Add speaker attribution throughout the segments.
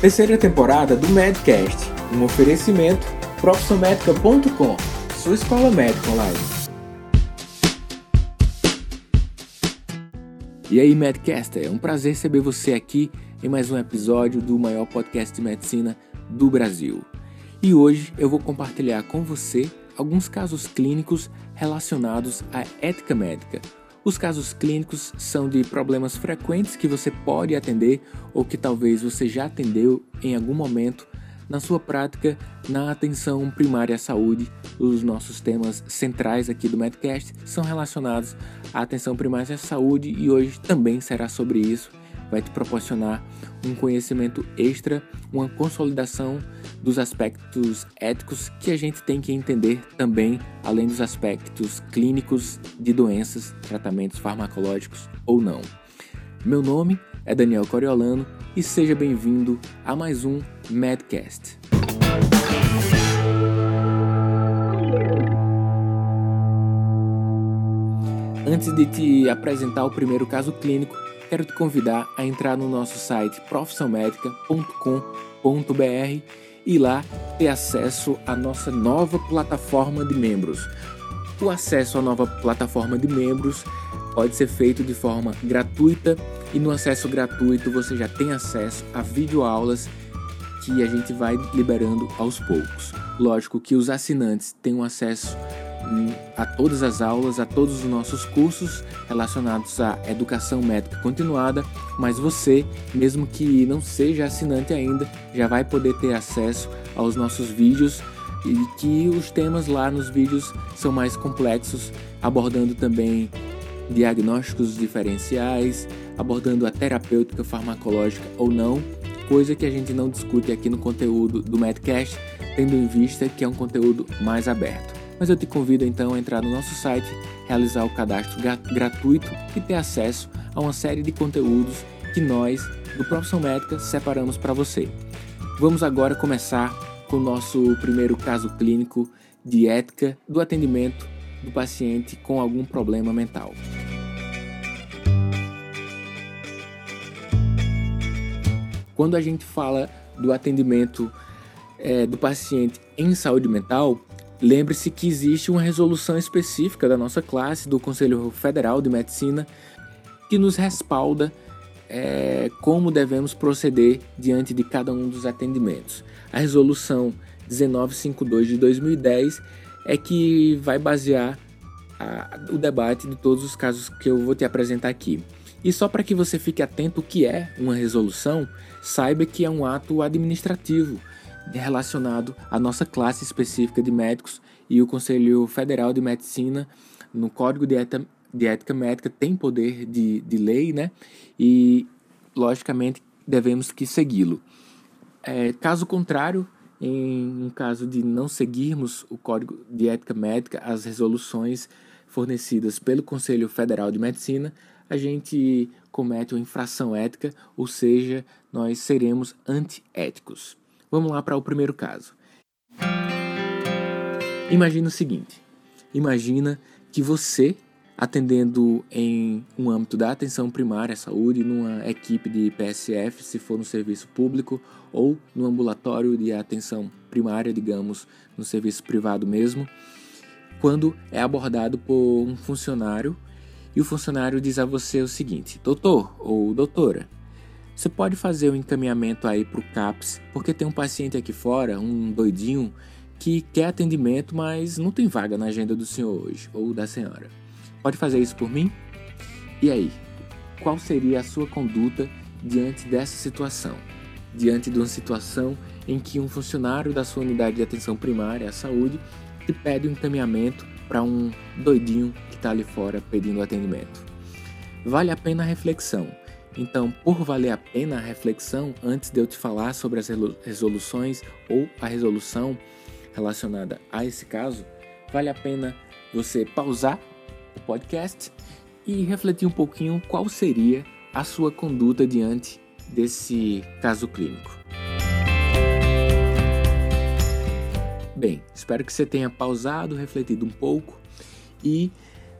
Speaker 1: Terceira temporada do Medcast, um oferecimento profissionmedica.com, sua escola médica online. E aí, Medcaster, é um prazer receber você aqui em mais um episódio do maior podcast de medicina do Brasil. E hoje eu vou compartilhar com você alguns casos clínicos relacionados à ética médica, os casos clínicos são de problemas frequentes que você pode atender ou que talvez você já atendeu em algum momento na sua prática na atenção primária à saúde. Os nossos temas centrais aqui do Medcast são relacionados à atenção primária à saúde e hoje também será sobre isso vai te proporcionar um conhecimento extra, uma consolidação dos aspectos éticos que a gente tem que entender também, além dos aspectos clínicos de doenças, tratamentos farmacológicos ou não. Meu nome é Daniel Coriolano e seja bem-vindo a mais um Medcast. Antes de te apresentar o primeiro caso clínico, quero te convidar a entrar no nosso site profissionmedica.com.br e lá ter acesso à nossa nova plataforma de membros. O acesso à nova plataforma de membros pode ser feito de forma gratuita e no acesso gratuito você já tem acesso a videoaulas que a gente vai liberando aos poucos. Lógico que os assinantes têm um acesso a todas as aulas, a todos os nossos cursos relacionados à educação médica continuada, mas você, mesmo que não seja assinante ainda, já vai poder ter acesso aos nossos vídeos e que os temas lá nos vídeos são mais complexos, abordando também diagnósticos diferenciais, abordando a terapêutica farmacológica ou não, coisa que a gente não discute aqui no conteúdo do Medcast, tendo em vista que é um conteúdo mais aberto mas eu te convido então a entrar no nosso site, realizar o cadastro gratuito e ter acesso a uma série de conteúdos que nós, do Profissão Médica, separamos para você. Vamos agora começar com o nosso primeiro caso clínico de ética do atendimento do paciente com algum problema mental. Quando a gente fala do atendimento é, do paciente em saúde mental, Lembre-se que existe uma resolução específica da nossa classe, do Conselho Federal de Medicina, que nos respalda é, como devemos proceder diante de cada um dos atendimentos. A resolução 1952 de 2010 é que vai basear a, o debate de todos os casos que eu vou te apresentar aqui. E só para que você fique atento o que é uma resolução, saiba que é um ato administrativo relacionado à nossa classe específica de médicos e o Conselho Federal de Medicina, no Código de, Eta, de Ética Médica, tem poder de, de lei, né? E, logicamente, devemos que segui-lo. É, caso contrário, em um caso de não seguirmos o Código de Ética Médica, as resoluções fornecidas pelo Conselho Federal de Medicina, a gente comete uma infração ética, ou seja, nós seremos antiéticos. Vamos lá para o primeiro caso. Imagina o seguinte: imagina que você, atendendo em um âmbito da atenção primária à saúde, numa equipe de PSF, se for no serviço público, ou no ambulatório de atenção primária, digamos, no serviço privado mesmo, quando é abordado por um funcionário e o funcionário diz a você o seguinte: Doutor ou doutora, você pode fazer o um encaminhamento aí para o CAPS, porque tem um paciente aqui fora, um doidinho, que quer atendimento, mas não tem vaga na agenda do senhor hoje ou da senhora. Pode fazer isso por mim? E aí, qual seria a sua conduta diante dessa situação? Diante de uma situação em que um funcionário da sua unidade de atenção primária à saúde te pede um encaminhamento para um doidinho que está ali fora pedindo atendimento. Vale a pena a reflexão então, por valer a pena a reflexão, antes de eu te falar sobre as resoluções ou a resolução relacionada a esse caso, vale a pena você pausar o podcast e refletir um pouquinho qual seria a sua conduta diante desse caso clínico. Bem, espero que você tenha pausado, refletido um pouco e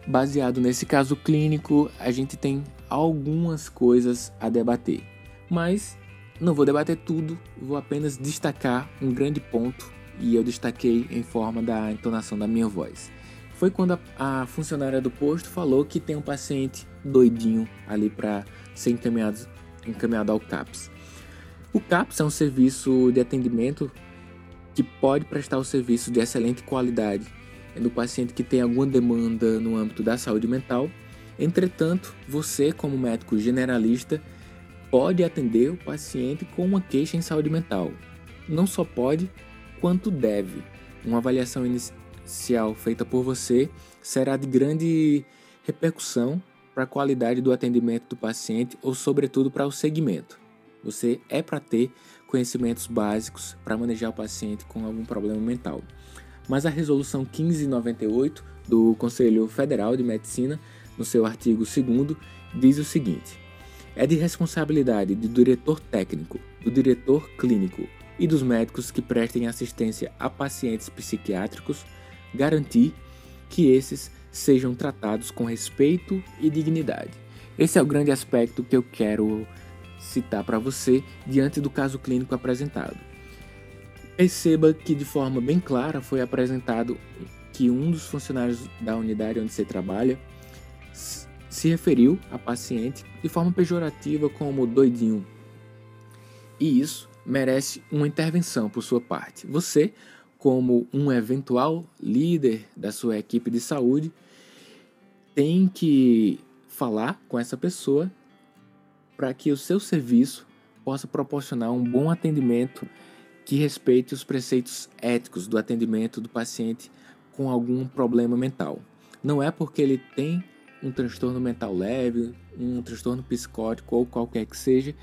Speaker 1: baseado nesse caso clínico, a gente tem algumas coisas a debater. Mas não vou debater tudo, vou apenas destacar um grande ponto e eu destaquei em forma da entonação da minha voz. Foi quando a, a funcionária do posto falou que tem um paciente doidinho ali para ser encaminhado, encaminhado ao CAPS. O CAPS é um serviço de atendimento que pode prestar o serviço de excelente qualidade no paciente que tem alguma demanda no âmbito da saúde mental. Entretanto, você, como médico generalista, pode atender o paciente com uma queixa em saúde mental. Não só pode, quanto deve. Uma avaliação inicial feita por você será de grande repercussão para a qualidade do atendimento do paciente ou, sobretudo, para o segmento. Você é para ter conhecimentos básicos para manejar o paciente com algum problema mental. Mas a resolução 1598 do Conselho Federal de Medicina, no seu artigo 2 diz o seguinte: é de responsabilidade do diretor técnico, do diretor clínico e dos médicos que prestem assistência a pacientes psiquiátricos garantir que esses sejam tratados com respeito e dignidade. Esse é o grande aspecto que eu quero citar para você diante do caso clínico apresentado. Perceba que de forma bem clara foi apresentado que um dos funcionários da unidade onde você trabalha se referiu a paciente de forma pejorativa como doidinho. E isso merece uma intervenção por sua parte. Você, como um eventual líder da sua equipe de saúde, tem que falar com essa pessoa para que o seu serviço possa proporcionar um bom atendimento que respeite os preceitos éticos do atendimento do paciente com algum problema mental. Não é porque ele tem um transtorno mental leve, um transtorno psicótico ou qualquer que seja,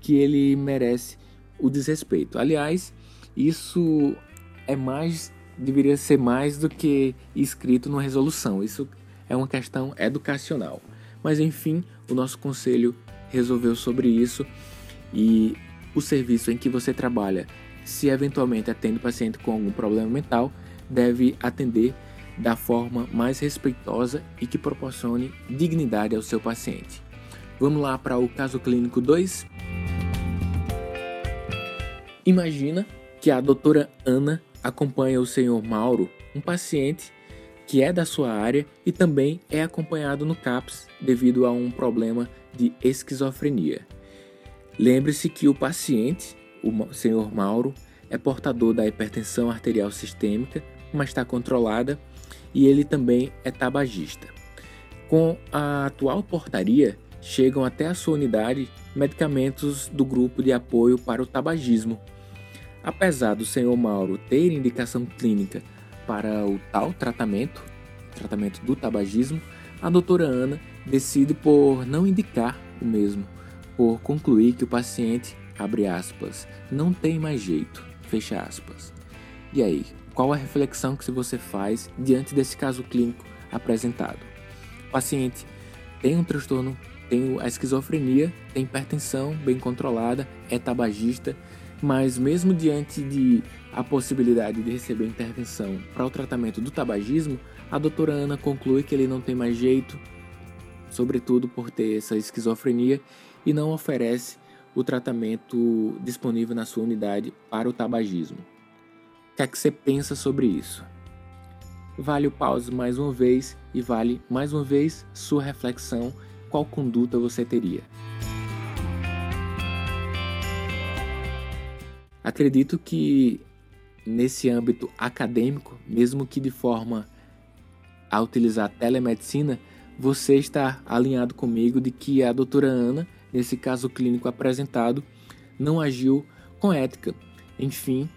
Speaker 1: que ele merece o desrespeito. Aliás, isso é mais deveria ser mais do que escrito numa resolução. Isso é uma questão educacional. Mas enfim, o nosso conselho resolveu sobre isso e o serviço em que você trabalha, se eventualmente atende paciente com algum problema mental, deve atender da forma mais respeitosa e que proporcione dignidade ao seu paciente. Vamos lá para o caso clínico 2. Imagina que a doutora Ana acompanha o senhor Mauro, um paciente que é da sua área e também é acompanhado no CAPS devido a um problema de esquizofrenia. Lembre-se que o paciente, o senhor Mauro, é portador da hipertensão arterial sistêmica, mas está controlada e ele também é tabagista. Com a atual portaria, chegam até a sua unidade medicamentos do grupo de apoio para o tabagismo. Apesar do senhor Mauro ter indicação clínica para o tal tratamento, tratamento do tabagismo, a doutora Ana decide por não indicar o mesmo, por concluir que o paciente, abre aspas, não tem mais jeito, fecha aspas. E aí, qual a reflexão que você faz diante desse caso clínico apresentado? O paciente tem um transtorno, tem a esquizofrenia, tem hipertensão bem controlada, é tabagista, mas mesmo diante de a possibilidade de receber intervenção para o tratamento do tabagismo, a doutora Ana conclui que ele não tem mais jeito, sobretudo por ter essa esquizofrenia, e não oferece o tratamento disponível na sua unidade para o tabagismo. Que é que você pensa sobre isso? Vale o pause mais uma vez e vale mais uma vez sua reflexão, qual conduta você teria. Acredito que nesse âmbito acadêmico, mesmo que de forma a utilizar a telemedicina, você está alinhado comigo de que a doutora Ana, nesse caso clínico apresentado, não agiu com ética. Enfim,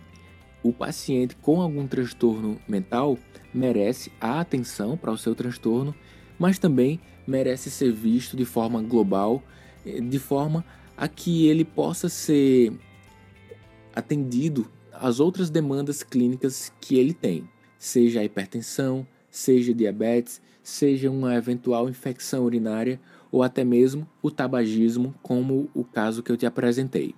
Speaker 1: o paciente com algum transtorno mental merece a atenção para o seu transtorno, mas também merece ser visto de forma global, eh, de forma a que ele possa ser atendido às outras demandas clínicas que ele tem, seja a hipertensão, seja diabetes, seja uma eventual infecção urinária ou até mesmo o tabagismo, como o caso que eu te apresentei.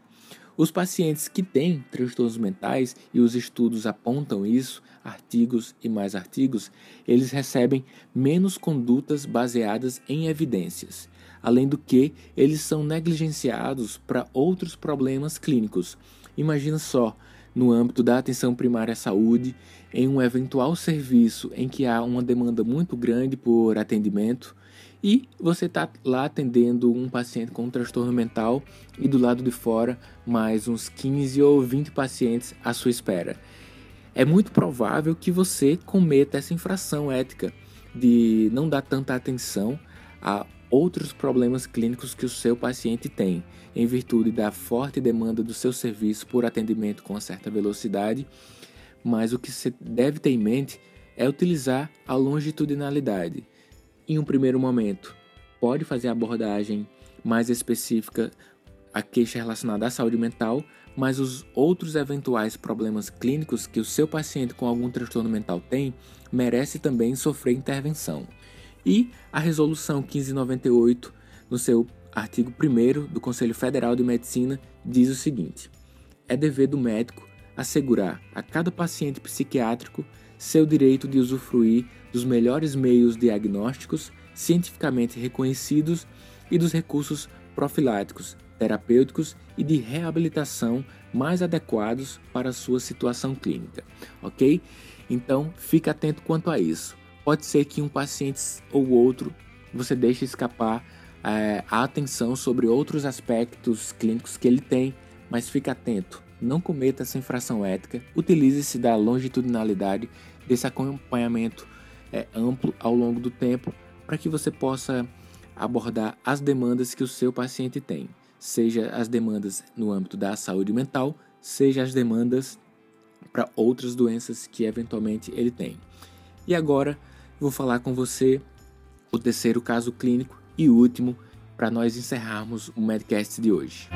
Speaker 1: Os pacientes que têm transtornos mentais, e os estudos apontam isso, artigos e mais artigos, eles recebem menos condutas baseadas em evidências. além do que eles são negligenciados para outros problemas clínicos. Imagina só, no âmbito da atenção primária à saúde, em um eventual serviço em que há uma demanda muito grande por atendimento e você está lá atendendo um paciente com um transtorno mental e do lado de fora mais uns 15 ou 20 pacientes à sua espera. É muito provável que você cometa essa infração ética de não dar tanta atenção a outros problemas clínicos que o seu paciente tem, em virtude da forte demanda do seu serviço por atendimento com certa velocidade, mas o que você deve ter em mente é utilizar a longitudinalidade. Em um primeiro momento, pode fazer abordagem mais específica a queixa relacionada à saúde mental, mas os outros eventuais problemas clínicos que o seu paciente com algum transtorno mental tem merece também sofrer intervenção. E a Resolução 1598, no seu artigo 1 do Conselho Federal de Medicina, diz o seguinte: é dever do médico assegurar a cada paciente psiquiátrico seu direito de usufruir dos melhores meios diagnósticos cientificamente reconhecidos e dos recursos profiláticos, terapêuticos e de reabilitação mais adequados para sua situação clínica, ok? Então, fique atento quanto a isso. Pode ser que um paciente ou outro você deixe escapar é, a atenção sobre outros aspectos clínicos que ele tem, mas fique atento. Não cometa essa infração ética. Utilize-se da longitudinalidade desse acompanhamento é, amplo ao longo do tempo para que você possa abordar as demandas que o seu paciente tem, seja as demandas no âmbito da saúde mental, seja as demandas para outras doenças que eventualmente ele tem. E agora vou falar com você o terceiro caso clínico e último para nós encerrarmos o Medcast de hoje.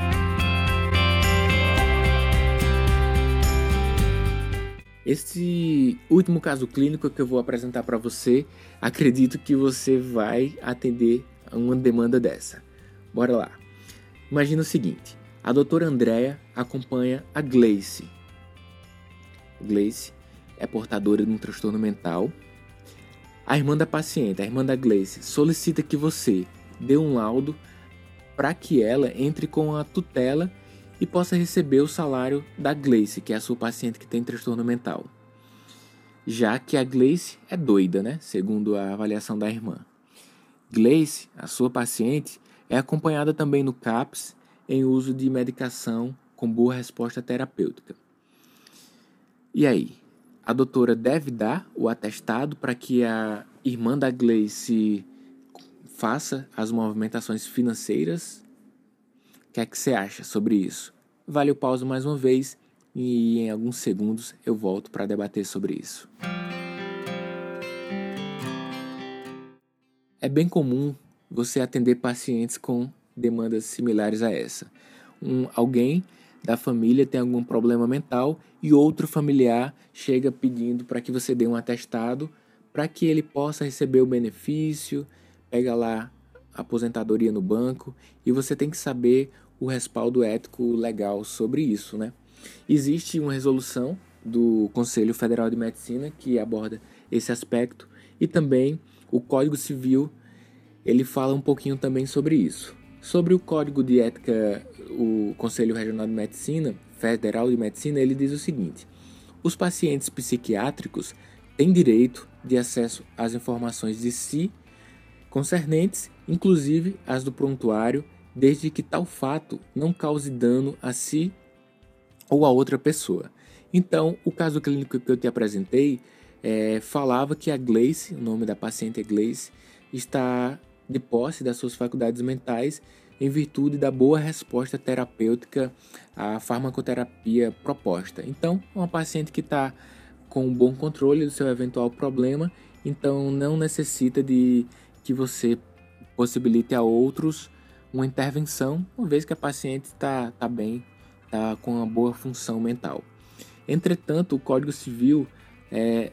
Speaker 1: Esse último caso clínico que eu vou apresentar para você, acredito que você vai atender a uma demanda dessa. Bora lá. Imagina o seguinte: a doutora Andrea acompanha a Gleice. Gleice é portadora de um transtorno mental a irmã da paciente, a irmã da Gleice, solicita que você dê um laudo para que ela entre com a tutela e possa receber o salário da Gleice, que é a sua paciente que tem transtorno mental. Já que a Gleice é doida, né? Segundo a avaliação da irmã. Gleice, a sua paciente, é acompanhada também no CAPS em uso de medicação com boa resposta terapêutica. E aí, a doutora deve dar o atestado para que a irmã da Gleice faça as movimentações financeiras? O que é que você acha sobre isso? Vale o pausa mais uma vez e em alguns segundos eu volto para debater sobre isso. É bem comum você atender pacientes com demandas similares a essa. Um, alguém da família tem algum problema mental e outro familiar chega pedindo para que você dê um atestado para que ele possa receber o benefício, pega lá aposentadoria no banco e você tem que saber o respaldo ético legal sobre isso, né? Existe uma resolução do Conselho Federal de Medicina que aborda esse aspecto e também o Código Civil ele fala um pouquinho também sobre isso. Sobre o Código de Ética, o Conselho Regional de Medicina, Federal de Medicina, ele diz o seguinte: os pacientes psiquiátricos têm direito de acesso às informações de si concernentes, inclusive as do prontuário, desde que tal fato não cause dano a si ou a outra pessoa. Então, o caso clínico que eu te apresentei é, falava que a Gleice, o nome da paciente é Gleice, está de posse das suas faculdades mentais em virtude da boa resposta terapêutica à farmacoterapia proposta. Então, uma paciente que está com um bom controle do seu eventual problema, então não necessita de que você possibilite a outros uma intervenção, uma vez que a paciente está tá bem, está com uma boa função mental. Entretanto, o Código Civil é,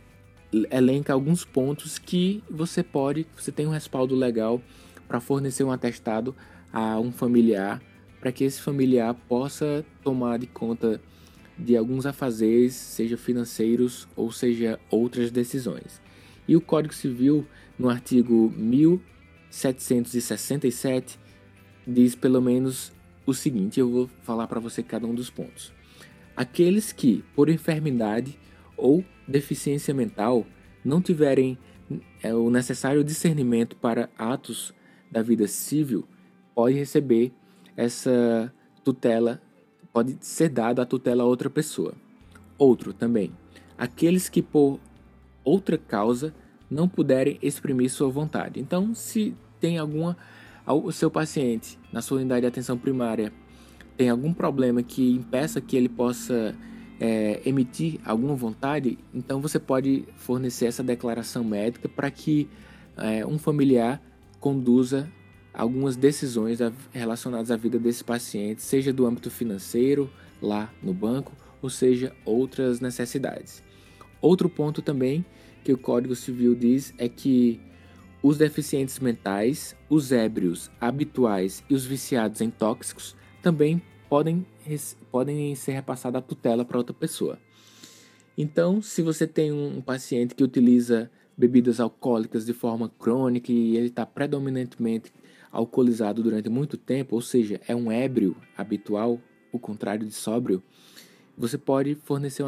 Speaker 1: elenca alguns pontos que você pode, você tem um respaldo legal para fornecer um atestado a um familiar, para que esse familiar possa tomar de conta de alguns afazeres, seja financeiros ou seja outras decisões. E o Código Civil, no artigo 767 diz pelo menos o seguinte, eu vou falar para você cada um dos pontos. Aqueles que, por enfermidade ou deficiência mental, não tiverem é, o necessário discernimento para atos da vida civil, pode receber essa tutela, pode ser dada a tutela a outra pessoa. Outro também, aqueles que por outra causa não puderem exprimir sua vontade. Então, se tem alguma o seu paciente na sua unidade de atenção primária tem algum problema que impeça que ele possa é, emitir alguma vontade, então você pode fornecer essa declaração médica para que é, um familiar conduza algumas decisões relacionadas à vida desse paciente, seja do âmbito financeiro, lá no banco, ou seja, outras necessidades. Outro ponto também que o Código Civil diz é que os deficientes mentais, os ébrios habituais e os viciados em tóxicos também podem, podem ser repassados a tutela para outra pessoa. Então, se você tem um paciente que utiliza bebidas alcoólicas de forma crônica e ele está predominantemente alcoolizado durante muito tempo, ou seja, é um ébrio habitual, o contrário de sóbrio, você pode fornecer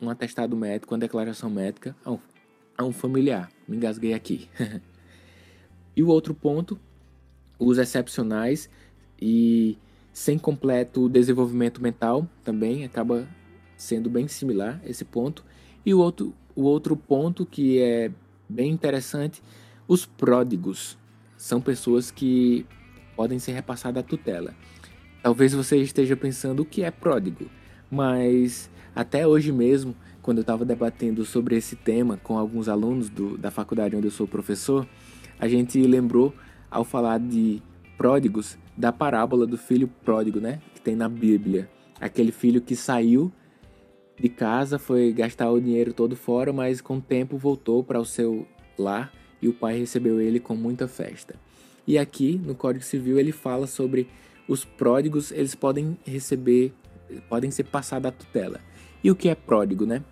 Speaker 1: um atestado médico, uma declaração médica a um, familiar. Me engasguei aqui. e o outro ponto, os excepcionais e sem completo desenvolvimento mental também acaba sendo bem similar esse ponto. E o outro, o outro ponto que é bem interessante, os pródigos são pessoas que podem ser repassadas à tutela. Talvez você esteja pensando o que é pródigo mas até hoje mesmo, quando eu estava debatendo sobre esse tema com alguns alunos do, da faculdade onde eu sou professor, a gente lembrou, ao falar de pródigos, da parábola do filho pródigo, né? Que tem na Bíblia. Aquele filho que saiu de casa, foi gastar o dinheiro todo fora, mas com o tempo voltou para o seu lar e o pai recebeu ele com muita festa. E aqui no Código Civil ele fala sobre os pródigos, eles podem receber podem ser passados à tutela. E o que é pródigo, né?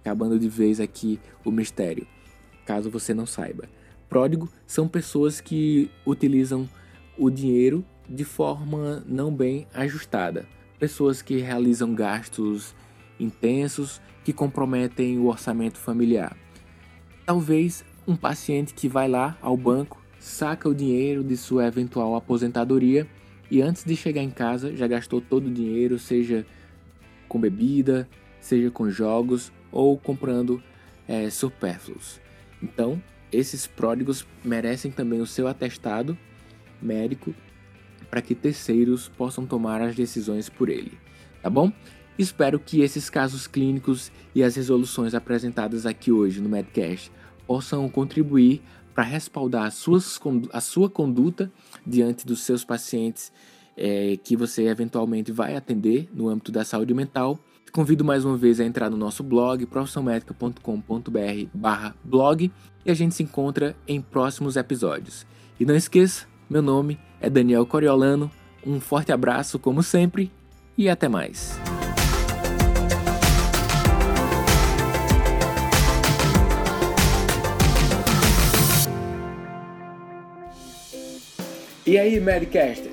Speaker 1: Acabando de vez aqui o mistério, caso você não saiba. Pródigo são pessoas que utilizam o dinheiro de forma não bem ajustada. Pessoas que realizam gastos intensos que comprometem o orçamento familiar. Talvez um paciente que vai lá ao banco, saca o dinheiro de sua eventual aposentadoria e antes de chegar em casa já gastou todo o dinheiro, seja com bebida, seja com jogos ou comprando é, supérfluos. Então, esses pródigos merecem também o seu atestado médico para que terceiros possam tomar as decisões por ele, tá bom? Espero que esses casos clínicos e as resoluções apresentadas aqui hoje no Medcast possam contribuir para respaldar a, suas, a sua conduta diante dos seus pacientes é, que você eventualmente vai atender no âmbito da saúde mental. Te convido mais uma vez a entrar no nosso blog, profissionalmedica.com.br barra blog e a gente se encontra em próximos episódios. E não esqueça, meu nome é Daniel Coriolano, um forte abraço como sempre e até mais. E aí, Medcaster?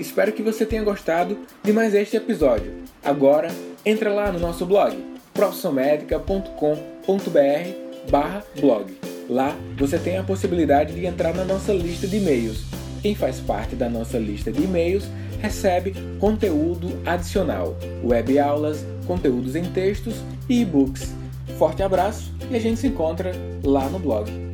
Speaker 1: Espero que você tenha gostado de mais este episódio. Agora, entra lá no nosso blog, profissionmedica.com.br barra blog. Lá você tem a possibilidade de entrar na nossa lista de e-mails. Quem faz parte da nossa lista de e-mails recebe conteúdo adicional, web aulas, conteúdos em textos e e-books. Forte abraço e a gente se encontra lá no blog.